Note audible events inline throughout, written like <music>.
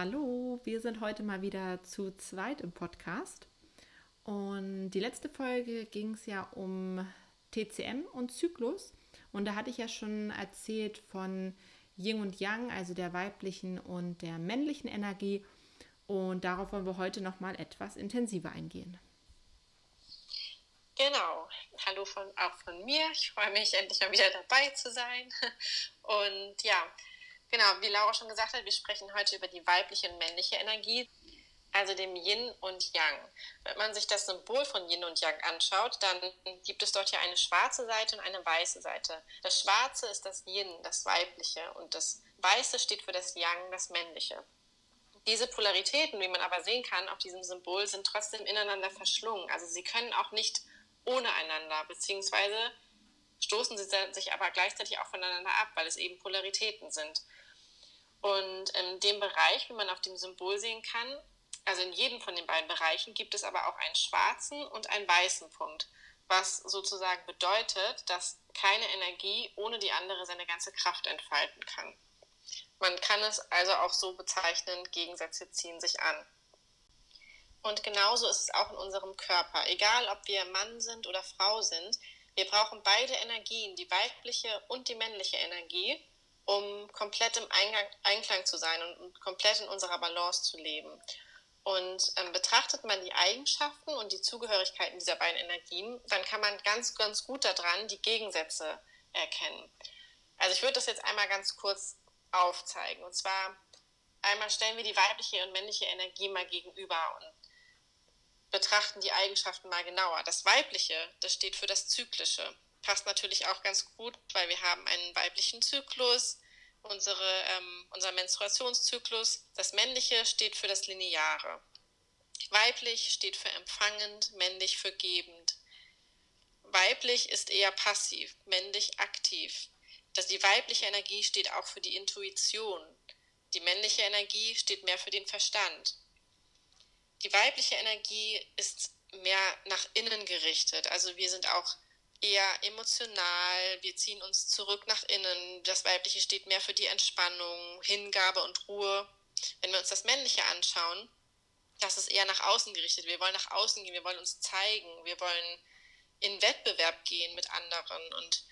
Hallo, wir sind heute mal wieder zu zweit im Podcast. Und die letzte Folge ging es ja um TCM und Zyklus. Und da hatte ich ja schon erzählt von Yin und Yang, also der weiblichen und der männlichen Energie. Und darauf wollen wir heute noch mal etwas intensiver eingehen. Genau. Hallo von, auch von mir. Ich freue mich, endlich mal wieder dabei zu sein. <laughs> Und ja, Genau, wie Laura schon gesagt hat, wir sprechen heute über die weibliche und männliche Energie, also dem Yin und Yang. Wenn man sich das Symbol von Yin und Yang anschaut, dann gibt es dort ja eine schwarze Seite und eine weiße Seite. Das Schwarze ist das Yin, das Weibliche, und das Weiße steht für das Yang, das Männliche. Diese Polaritäten, wie man aber sehen kann auf diesem Symbol, sind trotzdem ineinander verschlungen. Also sie können auch nicht ohne einander, beziehungsweise stoßen sie sich aber gleichzeitig auch voneinander ab, weil es eben Polaritäten sind. Und in dem Bereich, wie man auf dem Symbol sehen kann, also in jedem von den beiden Bereichen gibt es aber auch einen schwarzen und einen weißen Punkt, was sozusagen bedeutet, dass keine Energie ohne die andere seine ganze Kraft entfalten kann. Man kann es also auch so bezeichnen, Gegensätze ziehen sich an. Und genauso ist es auch in unserem Körper. Egal, ob wir Mann sind oder Frau sind, wir brauchen beide Energien, die weibliche und die männliche Energie, um komplett im Eingang, Einklang zu sein und, und, komplett in unserer Balance zu leben. Und ähm, betrachtet man die Eigenschaften und die Zugehörigkeiten dieser beiden Energien, dann kann man ganz, ganz gut daran die Gegensätze erkennen. Also ich würde das jetzt einmal ganz kurz aufzeigen. Und zwar einmal stellen wir die weibliche und männliche Energie mal gegenüber und betrachten die Eigenschaften mal genauer. Das weibliche, das steht für das Zyklische passt natürlich auch ganz gut, weil wir haben einen weiblichen Zyklus, unsere, ähm, unser Menstruationszyklus. Das männliche steht für das Lineare. Weiblich steht für empfangend, männlich für gebend. Weiblich ist eher passiv, männlich aktiv. Das, die weibliche Energie steht auch für die Intuition. Die männliche Energie steht mehr für den Verstand. Die weibliche Energie ist mehr nach innen gerichtet. Also wir sind auch eher emotional, wir ziehen uns zurück nach innen. Das Weibliche steht mehr für die Entspannung, Hingabe und Ruhe. Wenn wir uns das Männliche anschauen, das ist eher nach außen gerichtet. Wir wollen nach außen gehen, wir wollen uns zeigen, wir wollen in Wettbewerb gehen mit anderen. Und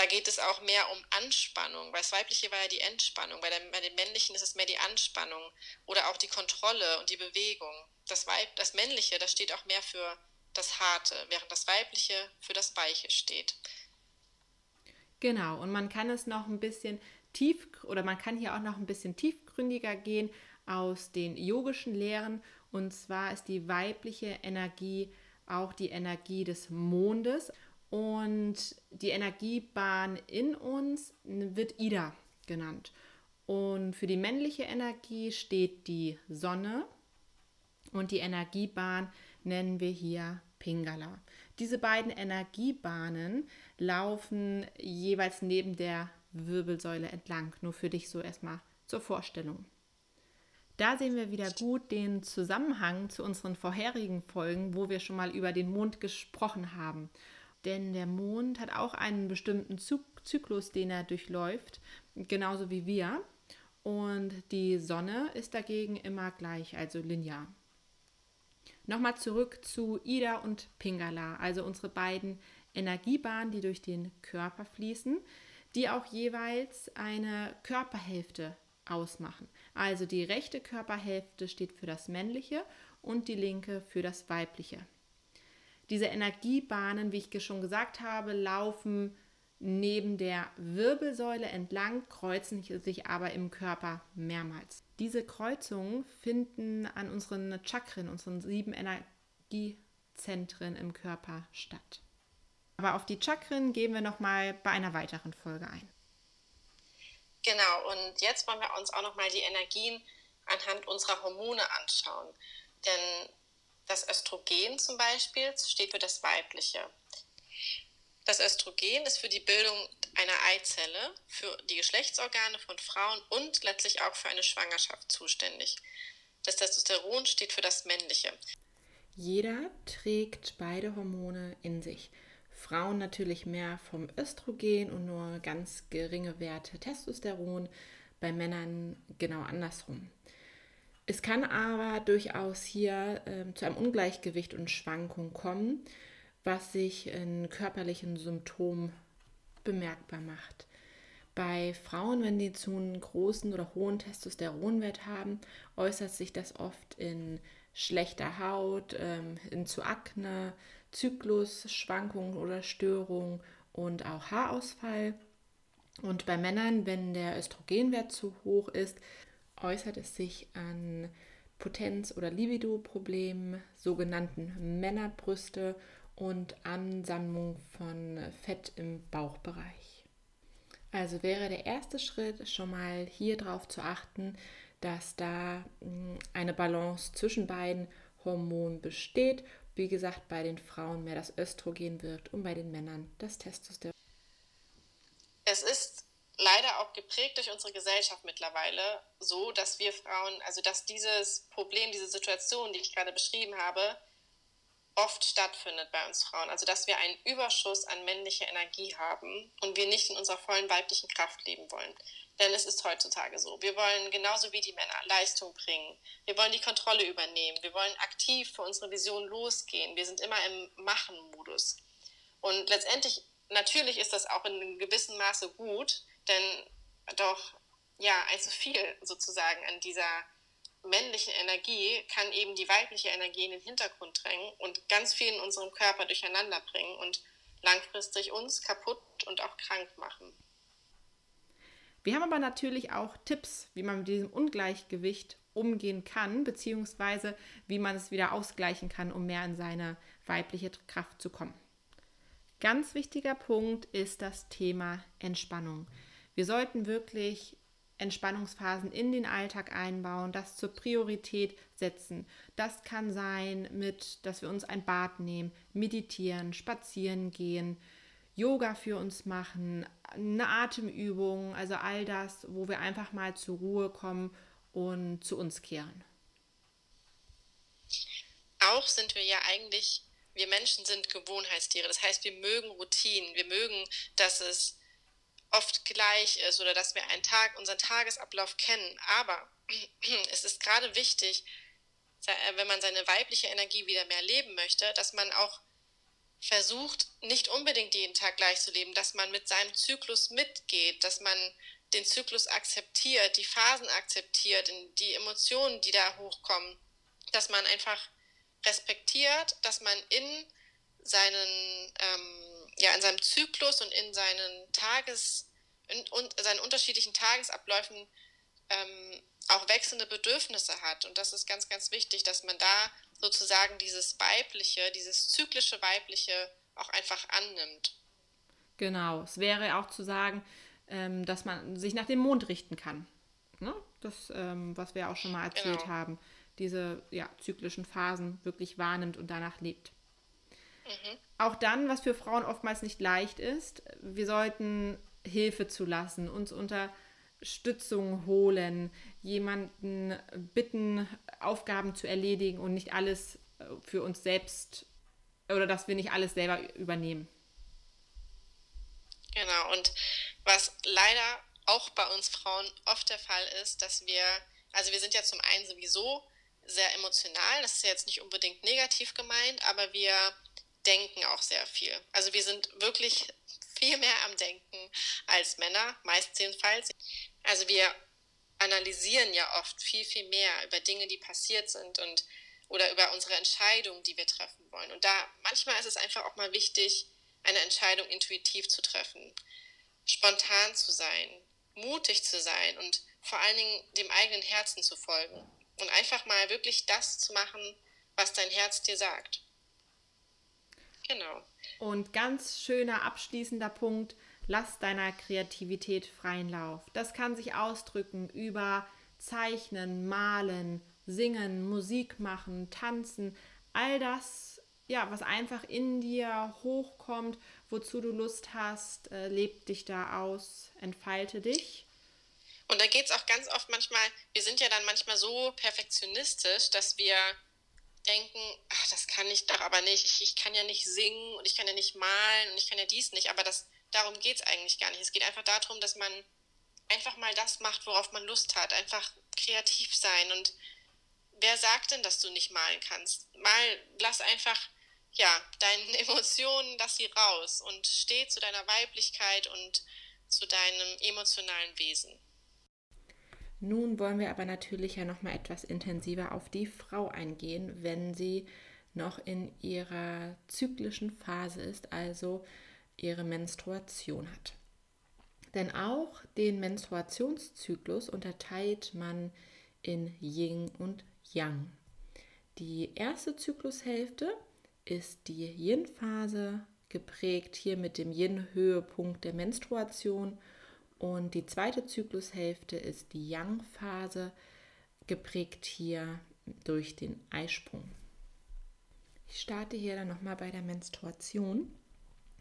da geht es auch mehr um Anspannung, weil das Weibliche war ja die Entspannung, bei, der, bei den Männlichen ist es mehr die Anspannung oder auch die Kontrolle und die Bewegung. Das, Weib, das Männliche, das steht auch mehr für das Harte, während das Weibliche für das Weiche steht. Genau, und man kann es noch ein bisschen tief oder man kann hier auch noch ein bisschen tiefgründiger gehen aus den yogischen Lehren. Und zwar ist die weibliche Energie auch die Energie des Mondes. Und die Energiebahn in uns wird Ida genannt. Und für die männliche Energie steht die Sonne und die Energiebahn nennen wir hier Pingala. Diese beiden Energiebahnen laufen jeweils neben der Wirbelsäule entlang. Nur für dich so erstmal zur Vorstellung. Da sehen wir wieder gut den Zusammenhang zu unseren vorherigen Folgen, wo wir schon mal über den Mond gesprochen haben. Denn der Mond hat auch einen bestimmten Zyklus, den er durchläuft, genauso wie wir. Und die Sonne ist dagegen immer gleich, also linear. Nochmal zurück zu Ida und Pingala, also unsere beiden Energiebahnen, die durch den Körper fließen, die auch jeweils eine Körperhälfte ausmachen. Also die rechte Körperhälfte steht für das männliche und die linke für das weibliche. Diese Energiebahnen, wie ich schon gesagt habe, laufen neben der Wirbelsäule entlang, kreuzen sich aber im Körper mehrmals. Diese Kreuzungen finden an unseren Chakren, unseren sieben Energiezentren im Körper statt. Aber auf die Chakren gehen wir nochmal bei einer weiteren Folge ein. Genau, und jetzt wollen wir uns auch nochmal die Energien anhand unserer Hormone anschauen. Denn das Östrogen zum Beispiel steht für das Weibliche. Das Östrogen ist für die Bildung einer Eizelle, für die Geschlechtsorgane von Frauen und letztlich auch für eine Schwangerschaft zuständig. Das Testosteron steht für das Männliche. Jeder trägt beide Hormone in sich. Frauen natürlich mehr vom Östrogen und nur ganz geringe Werte Testosteron, bei Männern genau andersrum. Es kann aber durchaus hier äh, zu einem Ungleichgewicht und Schwankung kommen, was sich in körperlichen Symptomen bemerkbar macht. Bei Frauen, wenn die zu einen großen oder hohen Testosteronwert haben, äußert sich das oft in schlechter Haut, ähm, in zu Akne, Zyklusschwankungen oder Störungen und auch Haarausfall. Und bei Männern, wenn der Östrogenwert zu hoch ist, äußert es sich an Potenz- oder Libido-Problemen, sogenannten Männerbrüste und Ansammlung von Fett im Bauchbereich. Also wäre der erste Schritt schon mal hier darauf zu achten, dass da hm, eine Balance zwischen beiden Hormonen besteht wie gesagt, bei den Frauen mehr das Östrogen wirkt und bei den Männern das Testosteron. Es ist leider auch geprägt durch unsere Gesellschaft mittlerweile so, dass wir Frauen, also dass dieses Problem, diese Situation, die ich gerade beschrieben habe, oft stattfindet bei uns Frauen. Also dass wir einen Überschuss an männlicher Energie haben und wir nicht in unserer vollen weiblichen Kraft leben wollen. Denn es ist heutzutage so. Wir wollen genauso wie die Männer Leistung bringen. Wir wollen die Kontrolle übernehmen. Wir wollen aktiv für unsere Vision losgehen. Wir sind immer im Machen-Modus. Und letztendlich, natürlich ist das auch in einem gewissen Maße gut, denn doch, ja, ein zu viel sozusagen an dieser männlichen Energie kann eben die weibliche Energie in den Hintergrund drängen und ganz viel in unserem Körper durcheinander bringen und langfristig uns kaputt und auch krank machen. Wir haben aber natürlich auch Tipps, wie man mit diesem Ungleichgewicht umgehen kann, beziehungsweise wie man es wieder ausgleichen kann, um mehr in seine weibliche Kraft zu kommen. Ganz wichtiger Punkt ist das Thema Entspannung. Wir sollten wirklich Entspannungsphasen in den Alltag einbauen, das zur Priorität setzen. Das kann sein mit, dass wir uns ein Bad nehmen, meditieren, spazieren gehen, Yoga für uns machen, eine Atemübung, also all das, wo wir einfach mal zur Ruhe kommen und zu uns kehren. Auch sind wir ja eigentlich, wir Menschen sind Gewohnheitstiere. Das heißt, wir mögen Routinen. Wir mögen, dass es oft gleich ist oder dass wir einen Tag, unseren Tagesablauf kennen. Aber <clears throat> es ist gerade wichtig, wenn man seine weibliche Energie wieder mehr leben möchte, dass man auch versucht, nicht unbedingt jeden Tag gleich zu leben, dass man mit seinem Zyklus mitgeht, dass man den Zyklus akzeptiert, die Phasen akzeptiert, die Emotionen, die da hochkommen, dass man einfach respektiert, dass man in seinen, ähm, ja, in seinem Zyklus und in seinen Tages, in, und seinen unterschiedlichen Tagesabläufen ähm, auch wechselnde Bedürfnisse hat. Und das ist ganz, ganz wichtig, dass man da sozusagen dieses Weibliche, dieses zyklische Weibliche auch einfach annimmt. Genau, es wäre auch zu sagen, ähm, dass man sich nach dem Mond richten kann. Ne? Das, ähm, was wir auch schon mal erzählt genau. haben, diese ja, zyklischen Phasen wirklich wahrnimmt und danach lebt. Mhm. Auch dann, was für Frauen oftmals nicht leicht ist, wir sollten Hilfe zulassen, uns Unterstützung holen, jemanden bitten, Aufgaben zu erledigen und nicht alles äh, für uns selbst oder dass wir nicht alles selber übernehmen. Genau, und was leider auch bei uns Frauen oft der Fall ist, dass wir, also wir sind ja zum einen sowieso sehr emotional, das ist ja jetzt nicht unbedingt negativ gemeint, aber wir denken auch sehr viel. Also wir sind wirklich viel mehr am Denken als Männer, meist jedenfalls. Also wir analysieren ja oft viel, viel mehr über Dinge, die passiert sind und oder über unsere Entscheidungen, die wir treffen wollen. Und da manchmal ist es einfach auch mal wichtig, eine Entscheidung intuitiv zu treffen, spontan zu sein, mutig zu sein und vor allen Dingen dem eigenen Herzen zu folgen und einfach mal wirklich das zu machen, was dein Herz dir sagt. Genau. Und ganz schöner abschließender Punkt, lass deiner Kreativität freien Lauf. Das kann sich ausdrücken über Zeichnen, Malen, Singen, Musik machen, Tanzen, all das, ja, was einfach in dir hochkommt, wozu du Lust hast, äh, leb dich da aus, entfalte dich. Und da geht es auch ganz oft manchmal, wir sind ja dann manchmal so perfektionistisch, dass wir denken, ach, das kann ich doch aber nicht, ich, ich kann ja nicht singen und ich kann ja nicht malen und ich kann ja dies nicht, aber das, darum geht es eigentlich gar nicht. Es geht einfach darum, dass man einfach mal das macht, worauf man Lust hat, einfach kreativ sein und wer sagt denn, dass du nicht malen kannst? Mal lass einfach ja, deinen <laughs> Emotionen, lass sie raus und steh zu deiner Weiblichkeit und zu deinem emotionalen Wesen. Nun wollen wir aber natürlich ja noch mal etwas intensiver auf die Frau eingehen, wenn sie noch in ihrer zyklischen Phase ist, also ihre Menstruation hat. Denn auch den Menstruationszyklus unterteilt man in Yin und Yang. Die erste Zyklushälfte ist die Yin-Phase, geprägt hier mit dem Yin-Höhepunkt der Menstruation und die zweite Zyklushälfte ist die Yang-Phase, geprägt hier durch den Eisprung. Ich starte hier dann nochmal bei der Menstruation,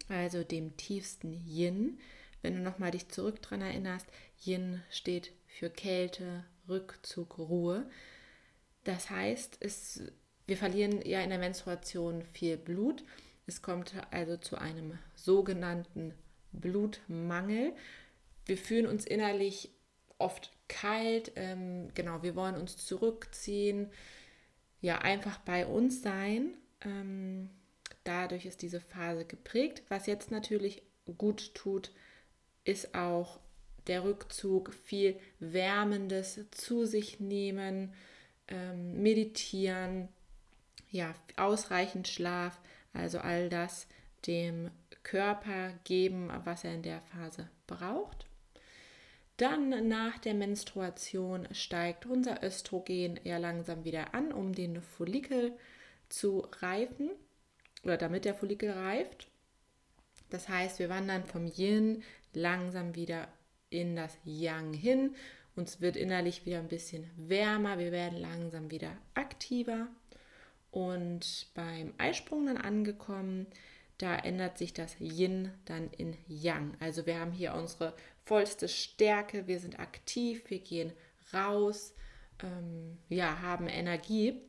also dem tiefsten Yin. Wenn du nochmal dich zurück daran erinnerst, Yin steht für Kälte, Rückzug, Ruhe. Das heißt, es, wir verlieren ja in der Menstruation viel Blut. Es kommt also zu einem sogenannten Blutmangel wir fühlen uns innerlich oft kalt, ähm, genau, wir wollen uns zurückziehen, ja, einfach bei uns sein. Ähm, dadurch ist diese Phase geprägt. Was jetzt natürlich gut tut, ist auch der Rückzug, viel Wärmendes zu sich nehmen, ähm, meditieren, ja, ausreichend Schlaf, also all das dem Körper geben, was er in der Phase braucht. Dann nach der Menstruation steigt unser Östrogen eher langsam wieder an, um den Follikel zu reifen oder damit der Follikel reift. Das heißt, wir wandern vom Yin langsam wieder in das Yang hin. Uns wird innerlich wieder ein bisschen wärmer, wir werden langsam wieder aktiver. Und beim Eisprung dann angekommen, da ändert sich das Yin dann in Yang. Also wir haben hier unsere vollste Stärke, wir sind aktiv, wir gehen raus, ähm, ja, haben Energie.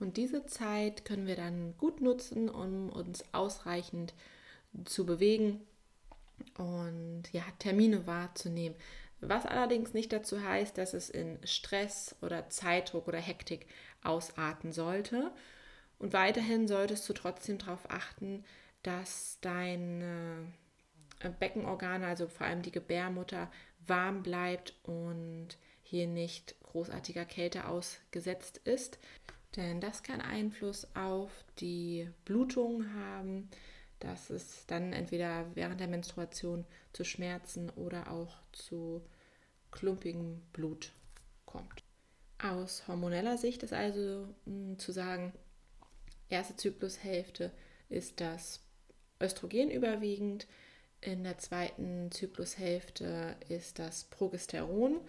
Und diese Zeit können wir dann gut nutzen, um uns ausreichend zu bewegen und ja, Termine wahrzunehmen. Was allerdings nicht dazu heißt, dass es in Stress oder Zeitdruck oder Hektik ausarten sollte. Und weiterhin solltest du trotzdem darauf achten, dass deine äh, Beckenorgane, also vor allem die Gebärmutter, warm bleibt und hier nicht großartiger Kälte ausgesetzt ist. Denn das kann Einfluss auf die Blutung haben, dass es dann entweder während der Menstruation zu Schmerzen oder auch zu klumpigem Blut kommt. Aus hormoneller Sicht ist also mh, hm, zu sagen, erste Zyklushälfte ist das Östrogen überwiegend. In der zweiten Zyklushälfte ist das Progesteron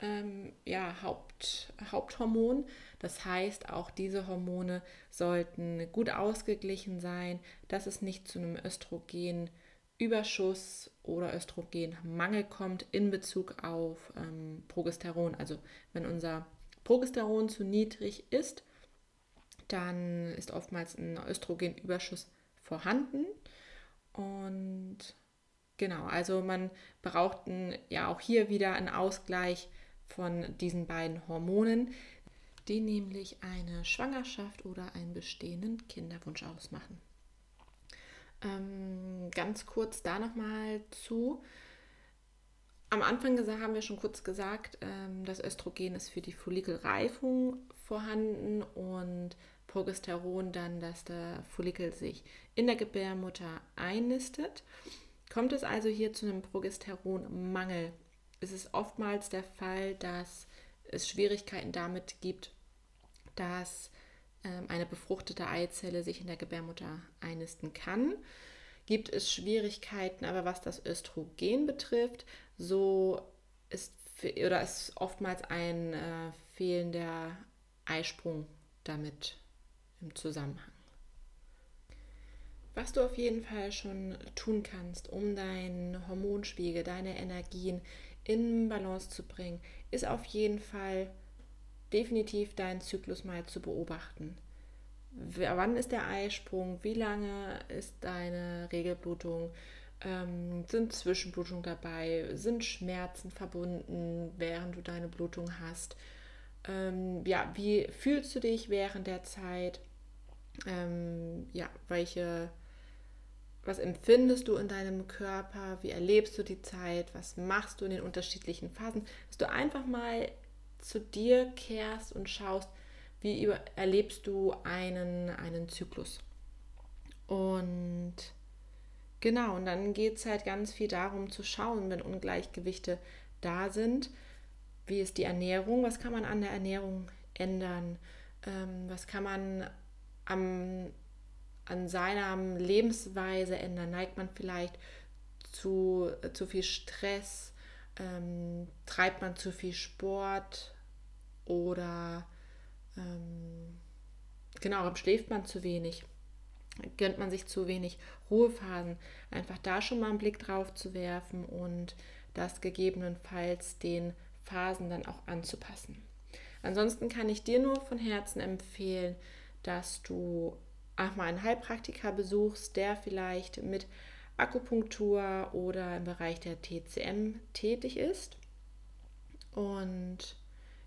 ähm, ja, Haupt, Haupthormon. Das heißt, auch diese Hormone sollten gut ausgeglichen sein, dass es nicht zu einem Östrogenüberschuss oder Östrogenmangel kommt in Bezug auf ähm, Progesteron. Also wenn unser Progesteron zu niedrig ist, dann ist oftmals ein Östrogenüberschuss vorhanden. Und genau, also man braucht ein, ja auch hier wieder einen Ausgleich von diesen beiden Hormonen, die nämlich eine Schwangerschaft oder einen bestehenden Kinderwunsch ausmachen. Ähm, ganz kurz da nochmal zu. Am Anfang haben wir schon kurz gesagt, ähm, das Östrogen ist für die Follikelreifung vorhanden und Progesteron dann, dass der Follikel sich in der Gebärmutter einnistet. Kommt es also hier zu einem Progesteronmangel, ist es oftmals der Fall, dass es Schwierigkeiten damit gibt, dass ähm, eine befruchtete Eizelle sich in der Gebärmutter einnisten kann. Gibt es Schwierigkeiten, aber was das Östrogen betrifft, so ist oder ist oftmals ein äh, fehlender Eisprung damit im Zusammenhang. Was du auf jeden Fall schon tun kannst, um deinen Hormonspiegel, deine Energien in Balance zu bringen, ist auf jeden Fall definitiv deinen Zyklus mal zu beobachten. Wann ist der Eisprung? Wie lange ist deine Regelblutung? Ähm, sind Zwischenblutungen dabei? Sind Schmerzen verbunden, während du deine Blutung hast? Ähm, ja, wie fühlst du dich während der Zeit? Ähm, ja, welche was empfindest du in deinem Körper? Wie erlebst du die Zeit? Was machst du in den unterschiedlichen Phasen? Dass du einfach mal zu dir kehrst und schaust, wie erlebst du einen, einen Zyklus. Und genau, und dann geht es halt ganz viel darum zu schauen, wenn Ungleichgewichte da sind, wie ist die Ernährung, was kann man an der Ernährung ändern, ähm, was kann man am an seiner Lebensweise ändern? Neigt man vielleicht zu, zu viel Stress? Ähm, treibt man zu viel Sport? Oder ähm, genau, schläft man zu wenig? Gönnt man sich zu wenig Ruhephasen? Einfach da schon mal einen Blick drauf zu werfen und das gegebenenfalls den Phasen dann auch anzupassen. Ansonsten kann ich dir nur von Herzen empfehlen, dass du auch mal einen Heilpraktiker besuchst, der vielleicht mit Akupunktur oder im Bereich der TCM tätig ist. Und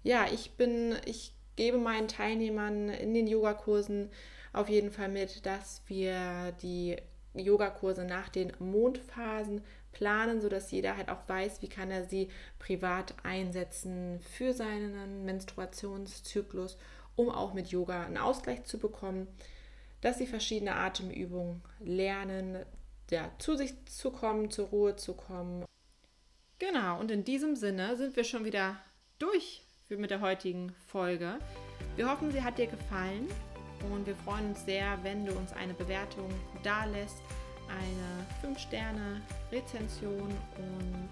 ja, ich bin, ich gebe meinen Teilnehmern in den Yogakursen auf jeden Fall mit, dass wir die Yogakurse nach den Mondphasen planen, sodass jeder halt auch weiß, wie kann er sie privat einsetzen für seinen Menstruationszyklus, um auch mit Yoga einen Ausgleich zu bekommen dass sie verschiedene Atemübungen lernen, ja, zu sich zu kommen, zur Ruhe zu kommen. Genau, und in diesem Sinne sind wir schon wieder durch mit der heutigen Folge. Wir hoffen, sie hat dir gefallen und wir freuen uns sehr, wenn du uns eine Bewertung da lässt, eine 5-Sterne-Rezension und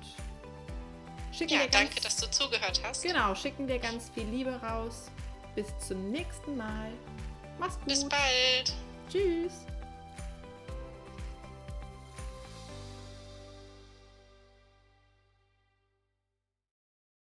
schicken ja, dir ganz, danke, dass du zugehört hast. Genau, schicken dir ganz viel Liebe raus. Bis zum nächsten Mal. Mach's gut. Bis bald. Tschüss.